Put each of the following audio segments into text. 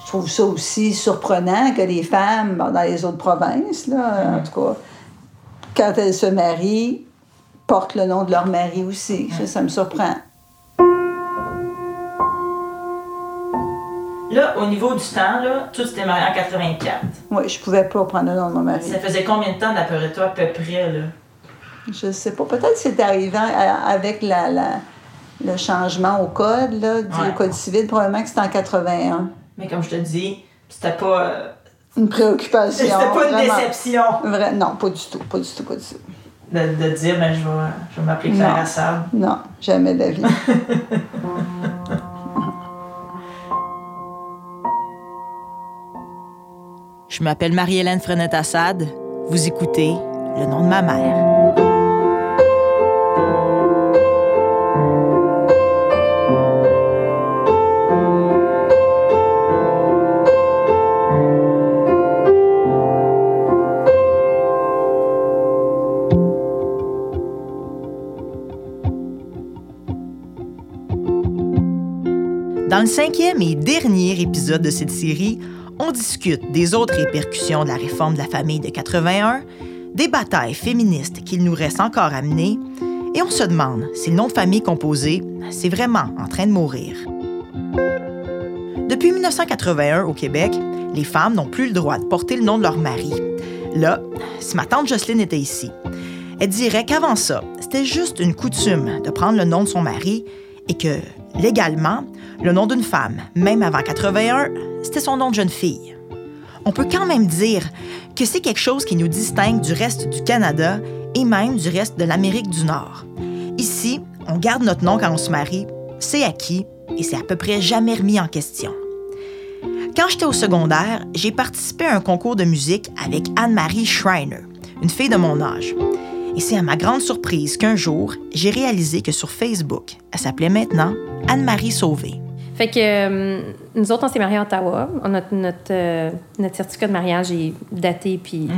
Je trouve ça aussi surprenant que les femmes, dans les autres provinces, là, en tout cas, quand elles se marient, portent le nom de leur mari aussi. Ça, ça me surprend. Là, au niveau du temps, là, tu t'es marié en 84. Oui, je pouvais pas prendre le nom de mon mari. Ça faisait combien de temps d'après toi, à peu près, là? Je sais pas. Peut-être que c'est arrivé avec la, la- le changement au code, là, du Ouais. code civil. Probablement que c'était en 81. Mais comme je te dis, c'était pas... euh, Une préoccupation. C'était pas une vraiment. déception Vrai- non, pas du tout. Pas du tout, pas du tout. de, de dire, ben, je vais, je vais m'appeler Claire Non. Assad. Non, jamais de la vie. Je m'appelle Marie-Hélène Frenette-Assad. Vous écoutez Le nom de ma mère. Dans le cinquième et dernier épisode de cette série, on discute des autres répercussions de la réforme de la famille de 81, des batailles féministes qu'il nous reste encore à mener, et on se demande si le nom de famille composé, c'est vraiment en train de mourir. Depuis 1981 au Québec, les femmes n'ont plus le droit de porter le nom de leur mari. Là, si ma tante Jocelyne était ici, elle dirait qu'avant ça, c'était juste une coutume de prendre le nom de son mari et que, légalement, le nom d'une femme, même avant 81, c'était son nom de jeune fille. On peut quand même dire que c'est quelque chose qui nous distingue du reste du Canada et même du reste de l'Amérique du Nord. Ici, on garde notre nom quand on se marie, c'est acquis et c'est à peu près jamais remis en question. Quand j'étais au secondaire, j'ai participé à un concours de musique avec Anne-Marie Schreiner, une fille de mon âge. Et c'est à ma grande surprise qu'un jour, j'ai réalisé que sur Facebook, elle s'appelait maintenant Anne-Marie Sauvé. Fait que euh, nous autres, on s'est mariés à Ottawa. On a- notre, euh, notre certificat de mariage est daté puis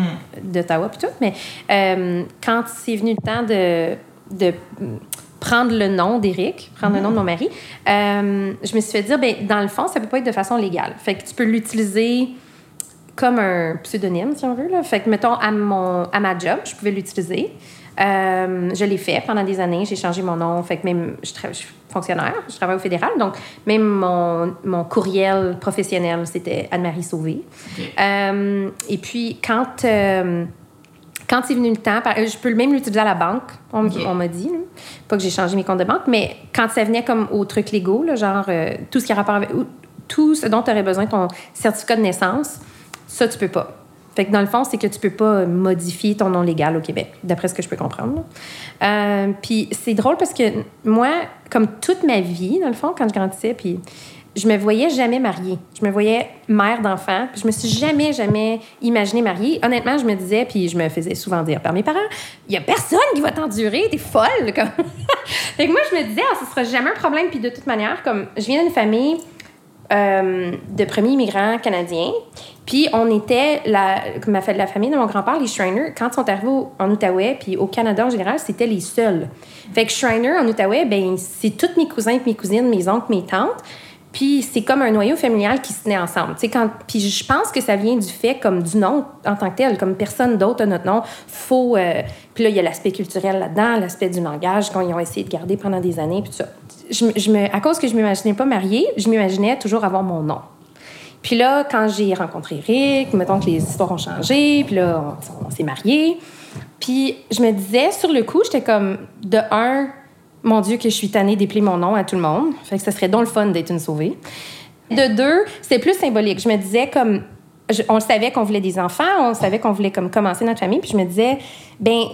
d'Ottawa puis tout. Mais euh, quand c'est venu le temps de, de prendre le nom d'Éric, prendre le nom de mon mari, je me suis fait dire, ben dans le fond, ça peut pas être de façon légale. Fait que tu peux l'utiliser comme un pseudonyme, si on veut. Là. Fait que, mettons, à, mon, à ma job, je pouvais l'utiliser. Euh, je l'ai fait pendant des années. J'ai changé mon nom. Fait que même, je, suis fonctionnaire, je travaille au fédéral. Donc, même mon, mon courriel professionnel, c'était Anne-Marie Sauvé. Euh, et puis, quand, euh, quand c'est venu le temps, je peux même l'utiliser à la banque, on, m'a dit. Pas que j'ai changé mes comptes de banque, mais quand ça venait comme aux trucs légaux, là, genre euh, tout ce qui a rapport avec. ou- Tout ce dont tu aurais besoin, ton certificat de naissance, ça, tu peux pas. Fait dans le fond, c'est que tu peux pas modifier ton nom légal au Québec, d'après ce que je peux comprendre. Euh, puis c'est drôle parce que moi, comme toute ma vie, dans le fond, quand je grandissais, puis je me voyais jamais mariée. Je me voyais mère d'enfant. Je me suis jamais, jamais imaginée mariée. Honnêtement, je me disais, puis je me faisais souvent dire par mes parents, il y a personne qui va t'endurer, t'es folle. Comme... fait que moi, je me disais, ah, ce sera jamais un problème. Puis de toute manière, comme je viens d'une famille euh, de premiers immigrants canadiens. Puis on était, la, comme la, fa- la famille de mon grand-père, les Shriners, quand ils sont arrivés en Outaouais, puis au Canada en général, c'était les seuls. Fait que Shriner en Outaouais, ben c'est tous mes cousins mes cousines, mes oncles, mes tantes. Puis c'est comme un noyau familial qui se tenait ensemble. Quand, puis je pense que ça vient du fait comme du nom en tant que tel, comme personne d'autre a notre nom. Faut, euh, puis là, il y a l'aspect culturel là-dedans, l'aspect du langage qu'on ont essayé de garder pendant des années, puis ça. À cause que je m'imaginais pas mariée, je m'imaginais toujours avoir mon nom. Puis là, quand j'ai rencontré Eric, mettons que les histoires ont changé, puis là, on, on s'est mariés. Puis je me disais, sur le coup, j'étais comme, de un, mon Dieu, que je suis tannée d'épeler mon nom à tout le monde. Fait que ça serait donc le fun d'être une sauvée. De deux, c'était plus symbolique. Je me disais comme, on savait qu'on voulait des enfants, on savait qu'on voulait comme commencer notre famille, puis je me disais, ben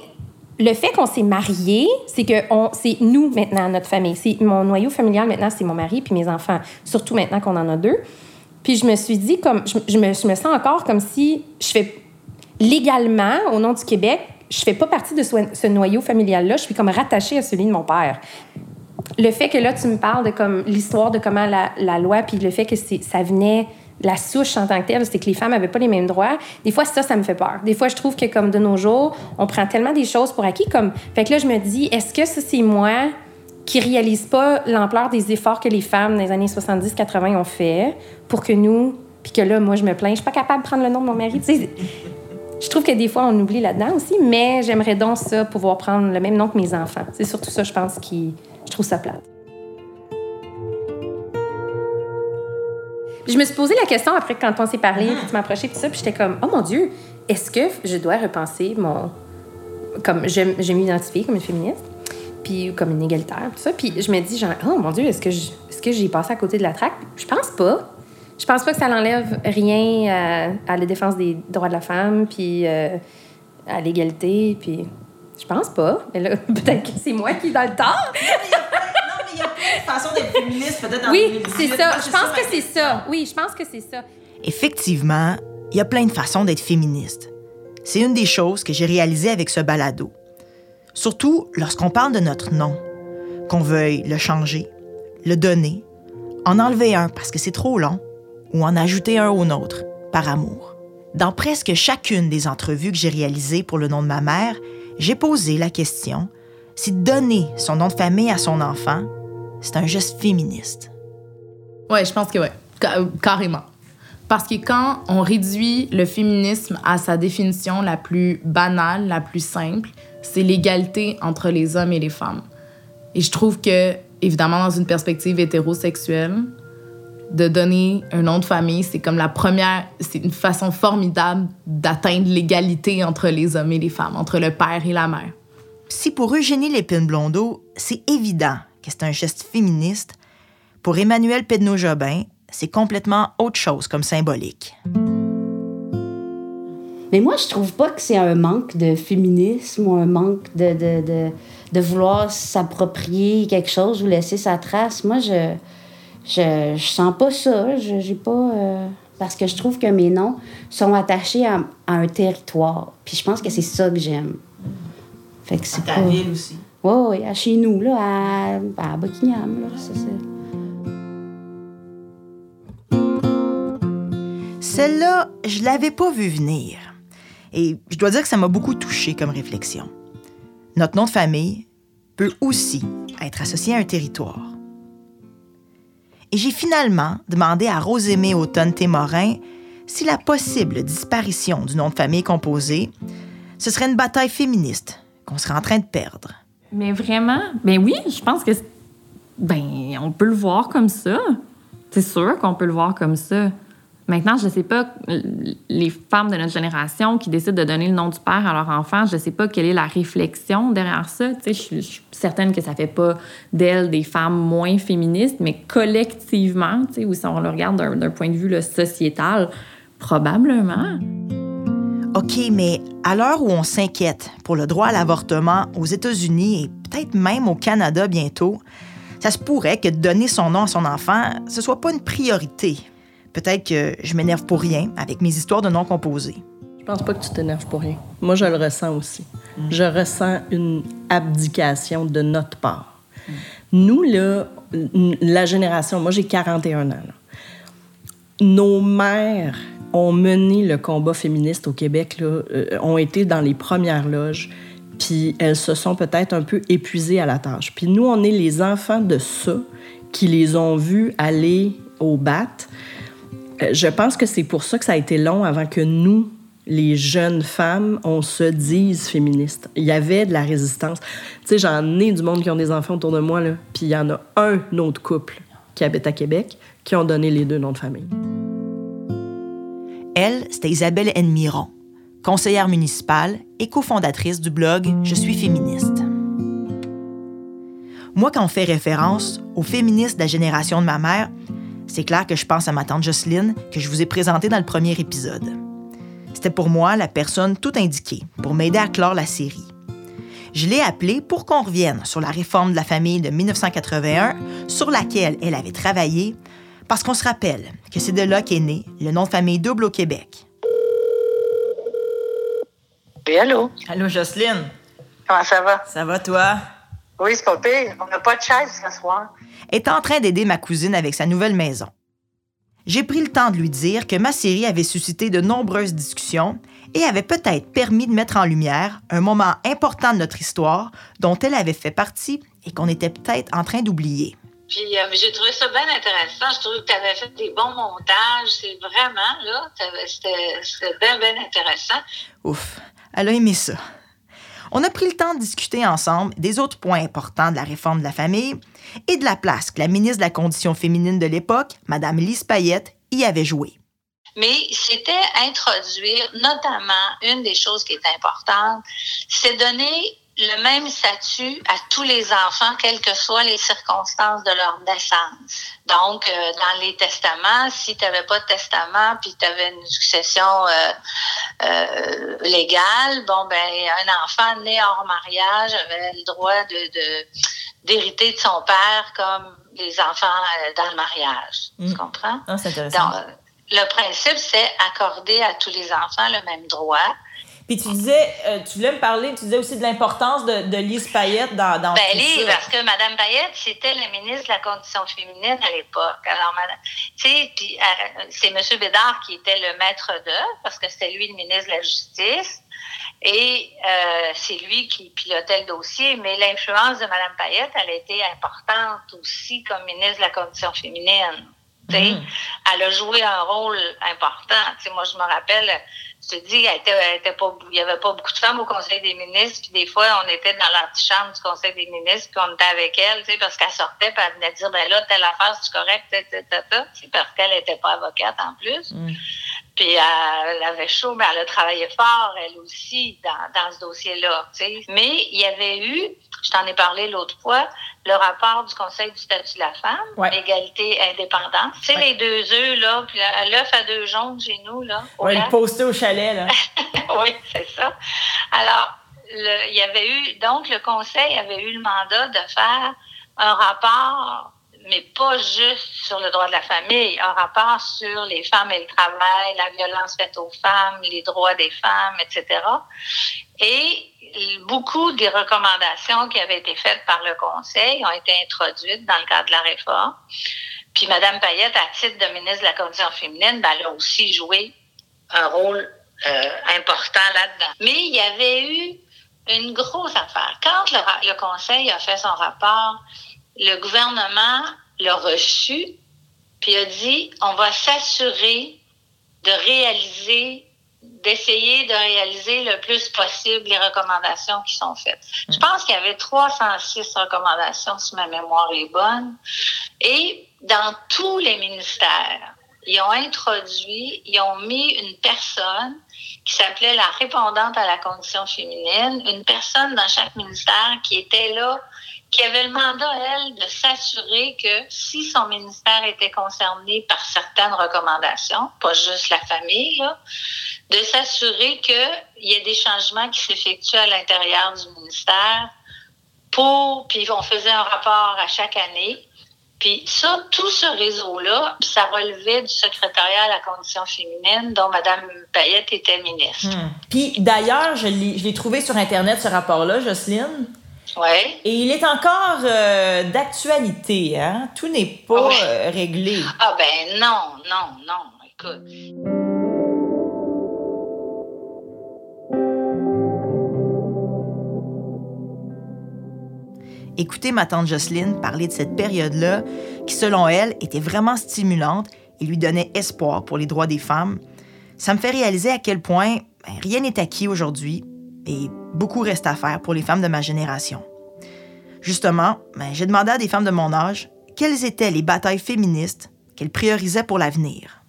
le fait qu'on s'est mariés, c'est que c'est nous maintenant notre famille. C'est mon noyau familial maintenant, c'est mon mari puis mes enfants. Surtout maintenant qu'on en a deux. Puis je me suis dit comme, je, je me, je me sens encore comme si je fais légalement au nom du Québec, je fais pas partie de ce, noyau familial là. Je suis comme rattachée à celui de mon père le fait que là, tu me parles de comme l'histoire de comment la, loi, puis le fait que ça venait, la souche en tant que telle, c'est que les femmes n'avaient pas les mêmes droits. Des fois, ça, ça me fait peur. Des fois, je trouve que comme de nos jours, on prend tellement des choses pour acquis. Comme... Fait que là, je me dis, est-ce que ça, c'est moi qui réalisent pas l'ampleur des efforts que les femmes dans les années 70-80 ont fait pour que nous, puis que là, moi, je me plains, je suis pas capable de prendre le nom de mon mari. Je trouve que des fois, on oublie là-dedans aussi, mais j'aimerais donc ça, pouvoir prendre le même nom que mes enfants. C'est surtout ça, je pense, qui. Je trouve ça plate. Je me suis posé la question après quand on s'est parlé, puis tu m'approchais, puis ça, puis j'étais comme, oh mon Dieu, est-ce que je dois repenser mon. Comme je, je m'identifie comme une féministe, puis comme une égalitaire, tout ça. Puis je me dis, genre, oh mon Dieu, est-ce que je- est-ce que j'ai passé à côté de la traque? Je pense pas. Je pense pas que ça n'enlève rien à, à la défense des droits de la femme, puis euh, à l'égalité, puis je pense pas. Mais là, peut-être que c'est moi qui est dans le tort. Non, mais il y a plein de façons d'être féministe, peut-être Oui, 2018. c'est ça. Moi, Je pense que c'est ça. Oui, je pense que c'est ça. Effectivement, il y a plein de façons d'être féministe. C'est une des choses que j'ai réalisées avec ce balado. Surtout lorsqu'on parle de notre nom, qu'on veuille le changer, le donner, en enlever un parce que c'est trop long, ou en ajouter un au nôtre, par amour. Dans presque chacune des entrevues que j'ai réalisées pour le nom de ma mère, j'ai posé la question si donner son nom de famille à son enfant, c'est un geste féministe. Ouais, je pense que oui. carrément. Parce que quand on réduit le féminisme à sa définition la plus banale, la plus simple, c'est l'égalité entre les hommes et les femmes. Et je trouve que, évidemment, dans une perspective hétérosexuelle, de donner un nom de famille, c'est comme la première, c'est une façon formidable d'atteindre l'égalité entre les hommes et les femmes, entre le père et la mère. Si pour Eugénie Lépine-Blondeau, c'est évident que c'est un geste féministe, pour Emmanuel Pedneau-Jobin, c'est complètement autre chose comme symbolique. Mais moi, je trouve pas que c'est un manque de féminisme ou un manque de, de, de, de vouloir s'approprier quelque chose ou laisser sa trace. Moi, je, je, je sens pas ça. Je, j'ai pas. euh, parce que je trouve que mes noms sont attachés à, à un territoire. Puis je pense que c'est ça que j'aime. Fait que À c'est ta pas. ville aussi. Oui, oui, à chez nous, là, à, à Buckingham, là, c'est. Celle-là, je l'avais pas vue venir. Et je dois dire que ça m'a beaucoup touché comme réflexion. Notre nom de famille peut aussi être associé à un territoire. Et j'ai finalement demandé à Rosémée Automne Témorin si la possible disparition du nom de famille composé, ce serait une bataille féministe qu'on serait en train de perdre. Mais vraiment, ben oui, je pense que ben on peut le voir comme ça. C'est sûr qu'on peut le voir comme ça. Maintenant, je sais pas les femmes de notre génération qui décident de donner le nom du père à leur enfant, je sais pas quelle est la réflexion derrière ça. Je suis- certaine que ça fait pas d'elles des femmes moins féministes, mais collectivement, ou si on le regarde d'un point de vue sociétal, probablement. OK, mais à l'heure où on s'inquiète pour le droit à l'avortement aux États-Unis et peut-être même au Canada bientôt, ça se pourrait que donner son nom à son enfant, ce soit pas une priorité. Peut-être que je m'énerve pour rien avec mes histoires de noms composés. Je pense pas que tu t'énerves pour rien. Moi, je le ressens aussi. Je ressens une abdication de notre part. Nous, là, la génération, moi j'ai 41 ans. Nos mères ont mené le combat féministe au Québec, là, euh, ont été dans les premières loges, puis elles se sont peut-être un peu épuisées à la tâche. Puis nous, on est les enfants de ça qui les ont vus aller au bat. Euh, Je pense que c'est pour ça que ça a été long avant que nous, les jeunes femmes, on se dise féministes. Il y avait de la résistance. Tu sais, j'en ai du monde qui ont des enfants autour de moi, là, puis il y en a un autre couple qui habite à Québec qui ont donné les deux noms de famille. Elle, c'était Isabelle Enmiron, conseillère municipale et cofondatrice du blog Je suis féministe. Moi, quand on fait référence aux féministes de la génération de ma mère, c'est clair que je pense à ma tante Jocelyne, que je vous ai présentée dans le premier épisode. C'était pour moi la personne tout indiquée pour m'aider à clore la série. Je l'ai appelée pour qu'on revienne sur la réforme de la famille de 1981 sur laquelle elle avait travaillé, parce qu'on se rappelle que c'est de là qu'est né le nom de famille double au Québec. Allô? Allô, Jocelyne? Comment ça va? Ça va, toi? Oui, c'est pas pire. On n'a pas de chaise ce soir. est en train d'aider ma cousine avec sa nouvelle maison. J'ai pris le temps de lui dire que ma série avait suscité de nombreuses discussions et avait peut-être permis de mettre en lumière un moment important de notre histoire dont elle avait fait partie et qu'on était peut-être en train d'oublier. Puis euh, j'ai trouvé ça bien intéressant. Je trouve que tu avais fait des bons montages. C'est vraiment, là, c'était bien, bien intéressant. Ouf, elle a aimé ça. On a pris le temps de discuter ensemble des autres points importants de la réforme de la famille et de la place que la ministre de la Condition féminine de l'époque, Mme Lise Payette, y avait joué. Mais c'était introduire, notamment, une des choses qui est importante, c'est donner le même statut à tous les enfants, quelles que soient les circonstances de leur naissance. Donc, euh, dans les testaments, si tu n'avais pas de testament, puis tu avais une succession euh, euh, légale, bon, ben, un enfant né hors mariage avait le droit de, d'hériter de son père comme les enfants dans le mariage. Mm. Tu comprends? Ah, c'est intéressant. Donc, le principe, c'est accorder à tous les enfants le même droit. Puis tu disais, euh, tu voulais me parler, tu disais aussi de l'importance de, de Lise Payette dans, dans Ben, tout Lise, ça. parce que Mme Payette, c'était la ministre de la Condition féminine à l'époque. Alors, tu sais, puis, euh, c'est M. Bédard qui était le maître d'œuvre, parce que c'était lui le ministre de la Justice. Et euh, c'est lui qui pilotait le dossier, mais l'influence de Mme Payette, elle a été importante aussi comme ministre de la Condition féminine. Tu sais, Elle a joué un rôle important. Tu sais, moi, je me rappelle, je te dis, elle était, elle était pas, il y avait pas beaucoup de femmes au Conseil des ministres, puis des fois, on était dans l'antichambre du Conseil des ministres, puis on était avec elle, tu sais, parce qu'elle sortait, puis elle venait dire, ben là, telle affaire, c'est correct, ta, ta, ta, ta. C'est parce qu'elle était pas avocate en plus. Puis euh, elle avait chaud, mais elle a travaillé fort, elle aussi, dans, dans ce dossier-là. tu sais. Mais il y avait eu, je t'en ai parlé l'autre fois, le rapport du Conseil du statut de la femme, Ouais. égalité indépendante. Tu sais, Ouais. les deux œufs, là, puis l'œuf à deux jaunes chez nous, là. lac. le poster au chalet, oui, c'est ça. Alors, il y avait eu, donc le conseil avait eu le mandat de faire un rapport, mais pas juste sur le droit de la famille, un rapport sur les femmes et le travail, la violence faite aux femmes, les droits des femmes, etc. Et beaucoup des recommandations qui avaient été faites par le conseil ont été introduites dans le cadre de la réforme. Puis Mme Payette, à titre de ministre de la Condition féminine, ben, elle a aussi joué un rôle euh, important là-dedans. Mais il y avait eu une grosse affaire. Quand le, le Conseil a fait son rapport, le gouvernement l'a reçu, puis a dit on va s'assurer de réaliser, d'essayer de réaliser le plus possible les recommandations qui sont faites. Je pense qu'il y avait 306 recommandations, si ma mémoire est bonne. Et dans tous les ministères, ils ont introduit, ils ont mis une personne qui s'appelait la répondante à la condition féminine, une personne dans chaque ministère qui était là, qui avait le mandat, elle, de s'assurer que si son ministère était concerné par certaines recommandations, pas juste la famille, de s'assurer qu'il y ait des changements qui s'effectuent à l'intérieur du ministère pour, puis on faisait un rapport à chaque année. Puis ça, tout ce réseau-là, ça relevait du secrétariat à la condition féminine dont Mme Payette était ministre. Hmm. Puis d'ailleurs, je l'ai je l'ai trouvé sur Internet, ce rapport-là, Jocelyne. Oui. Et il est encore euh, d'actualité, hein? Tout n'est pas Oui. euh, réglé. Ah ben non, non, non, écoute. Écouter ma tante Jocelyne parler de cette période-là, qui selon elle était vraiment stimulante et lui donnait espoir pour les droits des femmes, ça me fait réaliser à quel point ben, rien n'est acquis aujourd'hui et beaucoup reste à faire pour les femmes de ma génération. Justement, ben, j'ai demandé à des femmes de mon âge quelles étaient les batailles féministes qu'elles priorisaient pour l'avenir.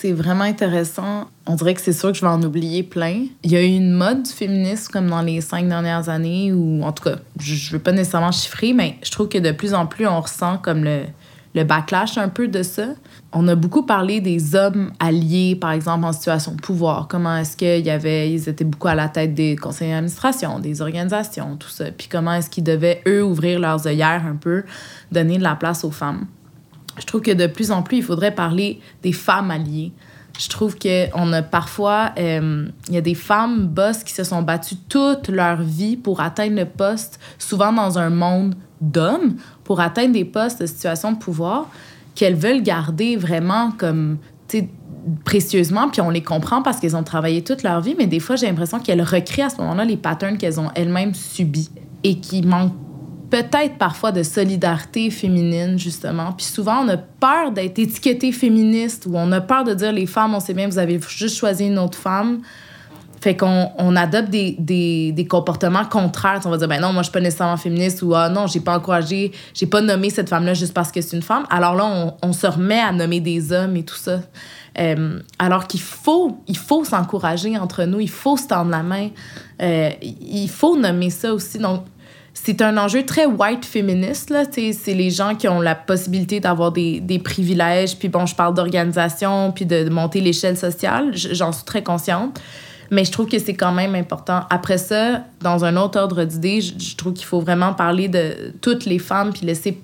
C'est vraiment intéressant. On dirait que c'est sûr que je vais en oublier plein. Il y a eu une mode du féminisme comme dans les cinq dernières années, ou en tout cas, je je veux pas nécessairement chiffrer, mais je trouve que de plus en plus, on ressent comme le, le backlash un peu de ça. On a beaucoup parlé des hommes alliés, par exemple, en situation de pouvoir. Comment est-ce qu'ils étaient beaucoup à la tête des conseils d'administration, des organisations, tout ça. Puis comment est-ce qu'ils devaient, eux, ouvrir leurs œillères un peu, donner de la place aux femmes je trouve que de plus en plus, il faudrait parler des femmes alliées. Je trouve qu'on a parfois, euh, il y a des femmes boss qui se sont battues toute leur vie pour atteindre le poste, souvent dans un monde d'hommes, pour atteindre des postes de situation de pouvoir qu'elles veulent garder vraiment comme, précieusement, puis on les comprend parce qu'elles ont travaillé toute leur vie, mais des fois, j'ai l'impression qu'elles recréent à ce moment-là les patterns qu'elles ont elles-mêmes subis et qui manquent peut-être parfois de solidarité féminine, justement. Puis souvent, on a peur d'être étiqueté féministe ou on a peur de dire les femmes, on sait bien, vous avez juste choisi une autre femme. Fait qu'on on adopte des, des, des comportements contraires. On va dire, ben non, moi, je suis pas nécessairement féministe ou ah non, j'ai pas encouragé, j'ai pas nommé cette femme-là juste parce que c'est une femme. Alors là, on, on se remet à nommer des hommes et tout ça. Euh, alors qu'il faut, il faut s'encourager entre nous, il faut se tendre la main, euh, il faut nommer ça aussi. Donc, c'est un enjeu très white féministe. C'est les gens qui ont la possibilité d'avoir des, des privilèges. Puis bon, je parle d'organisation, puis de, monter l'échelle sociale. J'en suis très consciente. Mais je trouve que c'est quand même important. Après ça, dans un autre ordre d'idée, je, je trouve qu'il faut vraiment parler de toutes les femmes, puis laisser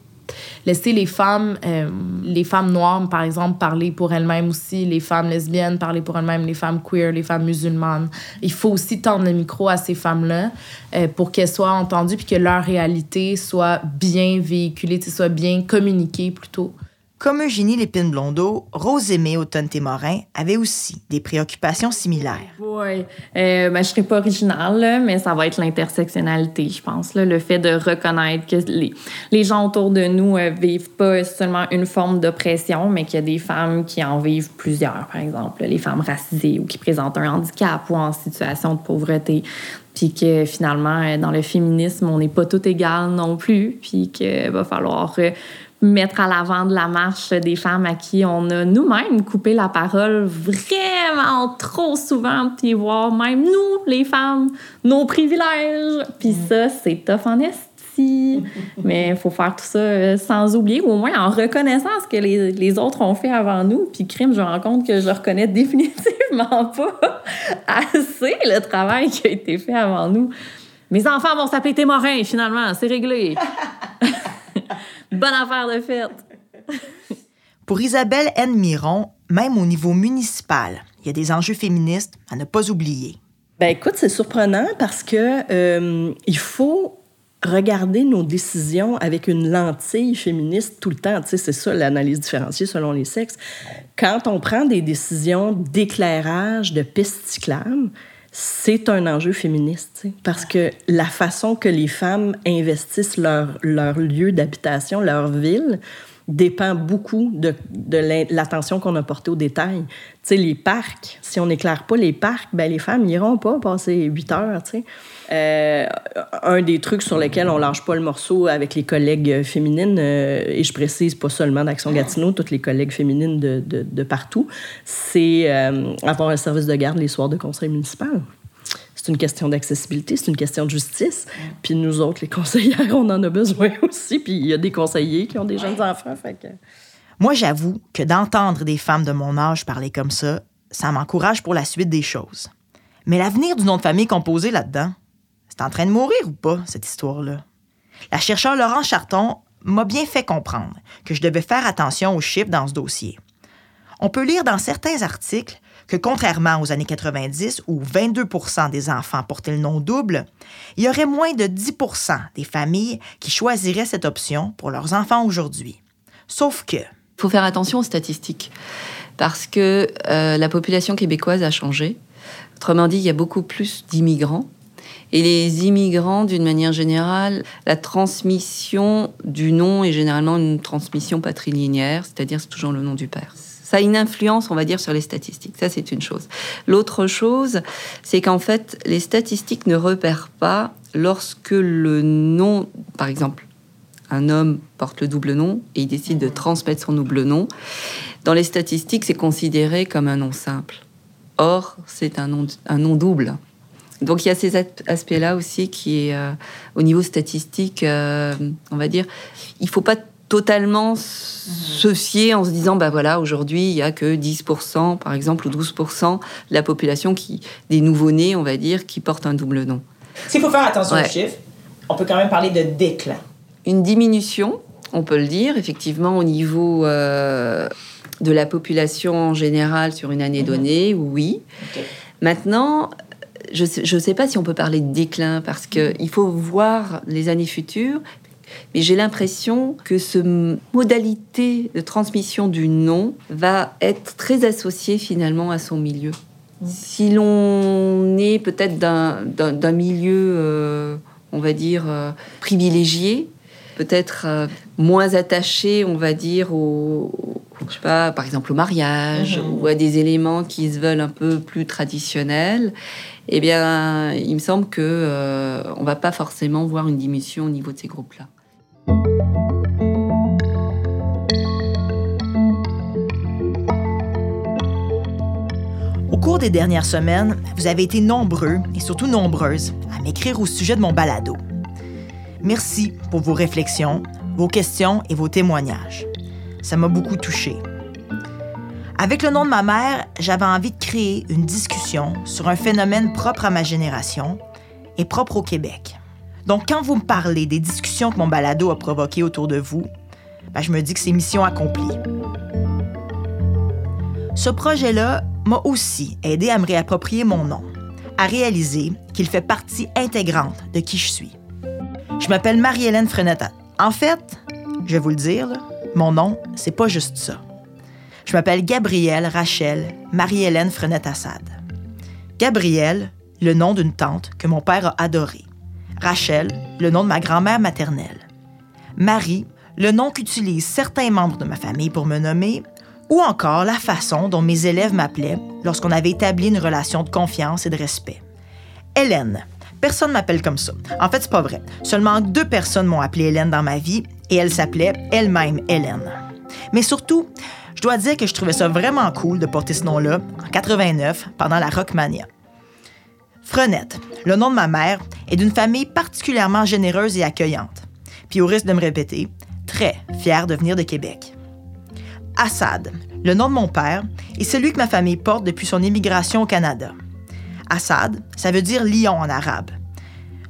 laisser les femmes, euh, les femmes noires, par exemple, parler pour elles-mêmes aussi, les femmes lesbiennes parler pour elles-mêmes, les femmes queer, les femmes musulmanes. Il faut aussi tendre le micro à ces femmes-là euh, pour qu'elles soient entendues puis que leur réalité soit bien véhiculée, soit bien communiquée plutôt. Comme Eugénie Lépine-Blondeau, Rose Aimée Automne-Témorin avait aussi des préoccupations similaires. Oui. Euh, ben, je serai pas originale, là, mais ça va être l'intersectionnalité, je pense. Le fait de reconnaître que les, les gens autour de nous euh, vivent pas seulement une forme d'oppression, mais qu'il y a des femmes qui en vivent plusieurs, par exemple. Les femmes racisées ou qui présentent un handicap ou en situation de pauvreté. Puis que finalement, euh, dans le féminisme, on n'est pas tout égal non plus. Puis qu'il va falloir euh, mettre à l'avant de la marche des femmes à qui on a nous-mêmes coupé la parole vraiment trop souvent, puis voir même nous, les femmes, nos privilèges. Puis ça, c'est tough en esti. Mais il faut faire tout ça euh, sans oublier, ou au moins en reconnaissant ce que les, les autres ont fait avant nous. Puis crime, je me rends compte que je reconnais définitivement pas assez le travail qui a été fait avant nous. Mes enfants vont s'appeler Témorin, finalement, c'est réglé. Bonne affaire de fête. Pour Isabelle N. Miron, même au niveau municipal, il y a des enjeux féministes à ne pas oublier. Ben écoute, c'est surprenant parce que euh, il faut regarder nos décisions avec une lentille féministe tout le temps. Tu sais, c'est ça l'analyse différenciée selon les sexes. Quand on prend des décisions d'éclairage de pistes cyclables, c'est un enjeu féministe, parce que la façon que les femmes investissent leur, leur lieu d'habitation, leur ville, dépend beaucoup de, de l'attention qu'on a portée aux détails. Tu sais, les parcs, si on n'éclaire pas les parcs, ben les femmes n'iront pas passer 8 heures, tu sais. Euh, un des trucs sur lesquels on lâche pas le morceau avec les collègues féminines, euh, et je précise pas seulement d'Action Gatineau, toutes les collègues féminines de, de, de partout, c'est euh, avoir un service de garde les soirs de conseil municipal. C'est une question d'accessibilité, c'est une question de justice. Puis nous autres, les conseillères, on en a besoin aussi. Puis il y a des conseillers qui ont des jeunes enfants. Fait que... Moi, j'avoue que d'entendre des femmes de mon âge parler comme ça, ça m'encourage pour la suite des choses. Mais l'avenir du nom de famille composé là-dedans, c'est en train de mourir ou pas, cette histoire-là? La chercheure Laurent Charton m'a bien fait comprendre que je devais faire attention aux chiffres dans ce dossier. On peut lire dans certains articles que contrairement aux années 90 où 22% des enfants portaient le nom double, il y aurait moins de 10% des familles qui choisiraient cette option pour leurs enfants aujourd'hui. Sauf que, Il faut faire attention aux statistiques parce que euh, la population québécoise a changé. Autrement dit, il y a beaucoup plus d'immigrants. Et les immigrants, d'une manière générale, la transmission du nom est généralement une transmission patrilinéaire, c'est-à-dire c'est toujours le nom du père. Ça a une influence, on va dire, sur les statistiques. Ça, c'est une chose. L'autre chose, c'est qu'en fait, les statistiques ne repèrent pas lorsque le nom, par exemple, un homme porte le double nom et il décide de transmettre son double nom. Dans les statistiques, c'est considéré comme un nom simple. Or, c'est un nom, un nom double. Donc il y a ces aspects-là aussi qui euh, au niveau statistique, euh, on va dire, il faut pas totalement se fier en se disant bah voilà aujourd'hui il y a que 10% par exemple ou 12% de la population qui des nouveau-nés on va dire qui portent un double nom. S'il faut faire attention Ouais. aux chiffres, on peut quand même parler de déclin. Une diminution, on peut le dire effectivement au niveau euh, de la population en général sur une année donnée, oui. Maintenant, je ne sais, pas si on peut parler de déclin parce qu'il faut voir les années futures. Mais j'ai l'impression que ce m- modalité de transmission du nom va être très associée finalement à son milieu. Si l'on est peut-être d'un- milieu, euh, on va dire, euh, privilégié, peut-être euh, moins attachés, on va dire, au, je sais pas, par exemple au mariage ou à des éléments qui se veulent un peu plus traditionnels, eh bien, il me semble que euh, on va pas forcément voir une diminution au niveau de ces groupes-là. Au cours des dernières semaines, vous avez été nombreux et surtout nombreuses à m'écrire au sujet de mon balado. Merci pour vos réflexions, vos questions et vos témoignages. Ça m'a beaucoup touché. Avec le nom de ma mère, j'avais envie de créer une discussion sur un phénomène propre à ma génération et propre au Québec. Donc, quand vous me parlez des discussions que mon balado a provoquées autour de vous, ben, je me dis que c'est mission accomplie. Ce projet-là m'a aussi aidé à me réapproprier mon nom, à réaliser qu'il fait partie intégrante de qui je suis. Je m'appelle Marie-Hélène Frenette. En fait, je vais vous le dire, mon nom, c'est pas juste ça. Je m'appelle Gabrielle Rachel Marie-Hélène Frenette Assad. Gabrielle, le nom d'une tante que mon père a adorée. Rachel, le nom de ma grand-mère maternelle. Marie, le nom qu'utilisent certains membres de ma famille pour me nommer, ou encore la façon dont mes élèves m'appelaient lorsqu'on avait établi une relation de confiance et de respect. Hélène. Personne m'appelle comme ça. En fait, c'est pas vrai. Seulement deux personnes m'ont appelé Hélène dans ma vie et elle s'appelait elle-même Hélène. Mais surtout, je dois dire que je trouvais ça vraiment cool de porter ce nom-là en 89 pendant la Rockmania. Frenette, le nom de ma mère, est d'une famille particulièrement généreuse et accueillante. Puis au risque de me répéter, très fière de venir de Québec. Assad, le nom de mon père, est celui que ma famille porte depuis son immigration au Canada. Assad, ça veut dire lion en arabe.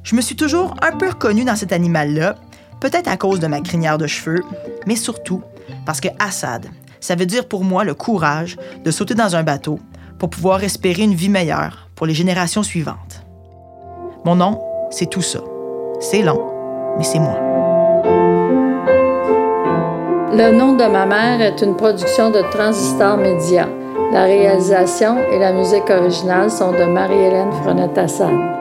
Je me suis toujours un peu reconnue dans cet animal-là, peut-être à cause de ma crinière de cheveux, mais surtout parce que Assad, ça veut dire pour moi le courage de sauter dans un bateau pour pouvoir espérer une vie meilleure pour les générations suivantes. Mon nom, c'est tout ça. C'est long, mais c'est moi. Le nom de ma mère est une production de Transistor Média. La réalisation et la musique originale sont de Marie-Hélène Frenette-Assad.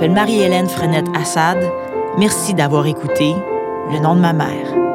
M'appelle Marie-Hélène Frenette Assad. Merci d'avoir écouté Le nom de ma mère.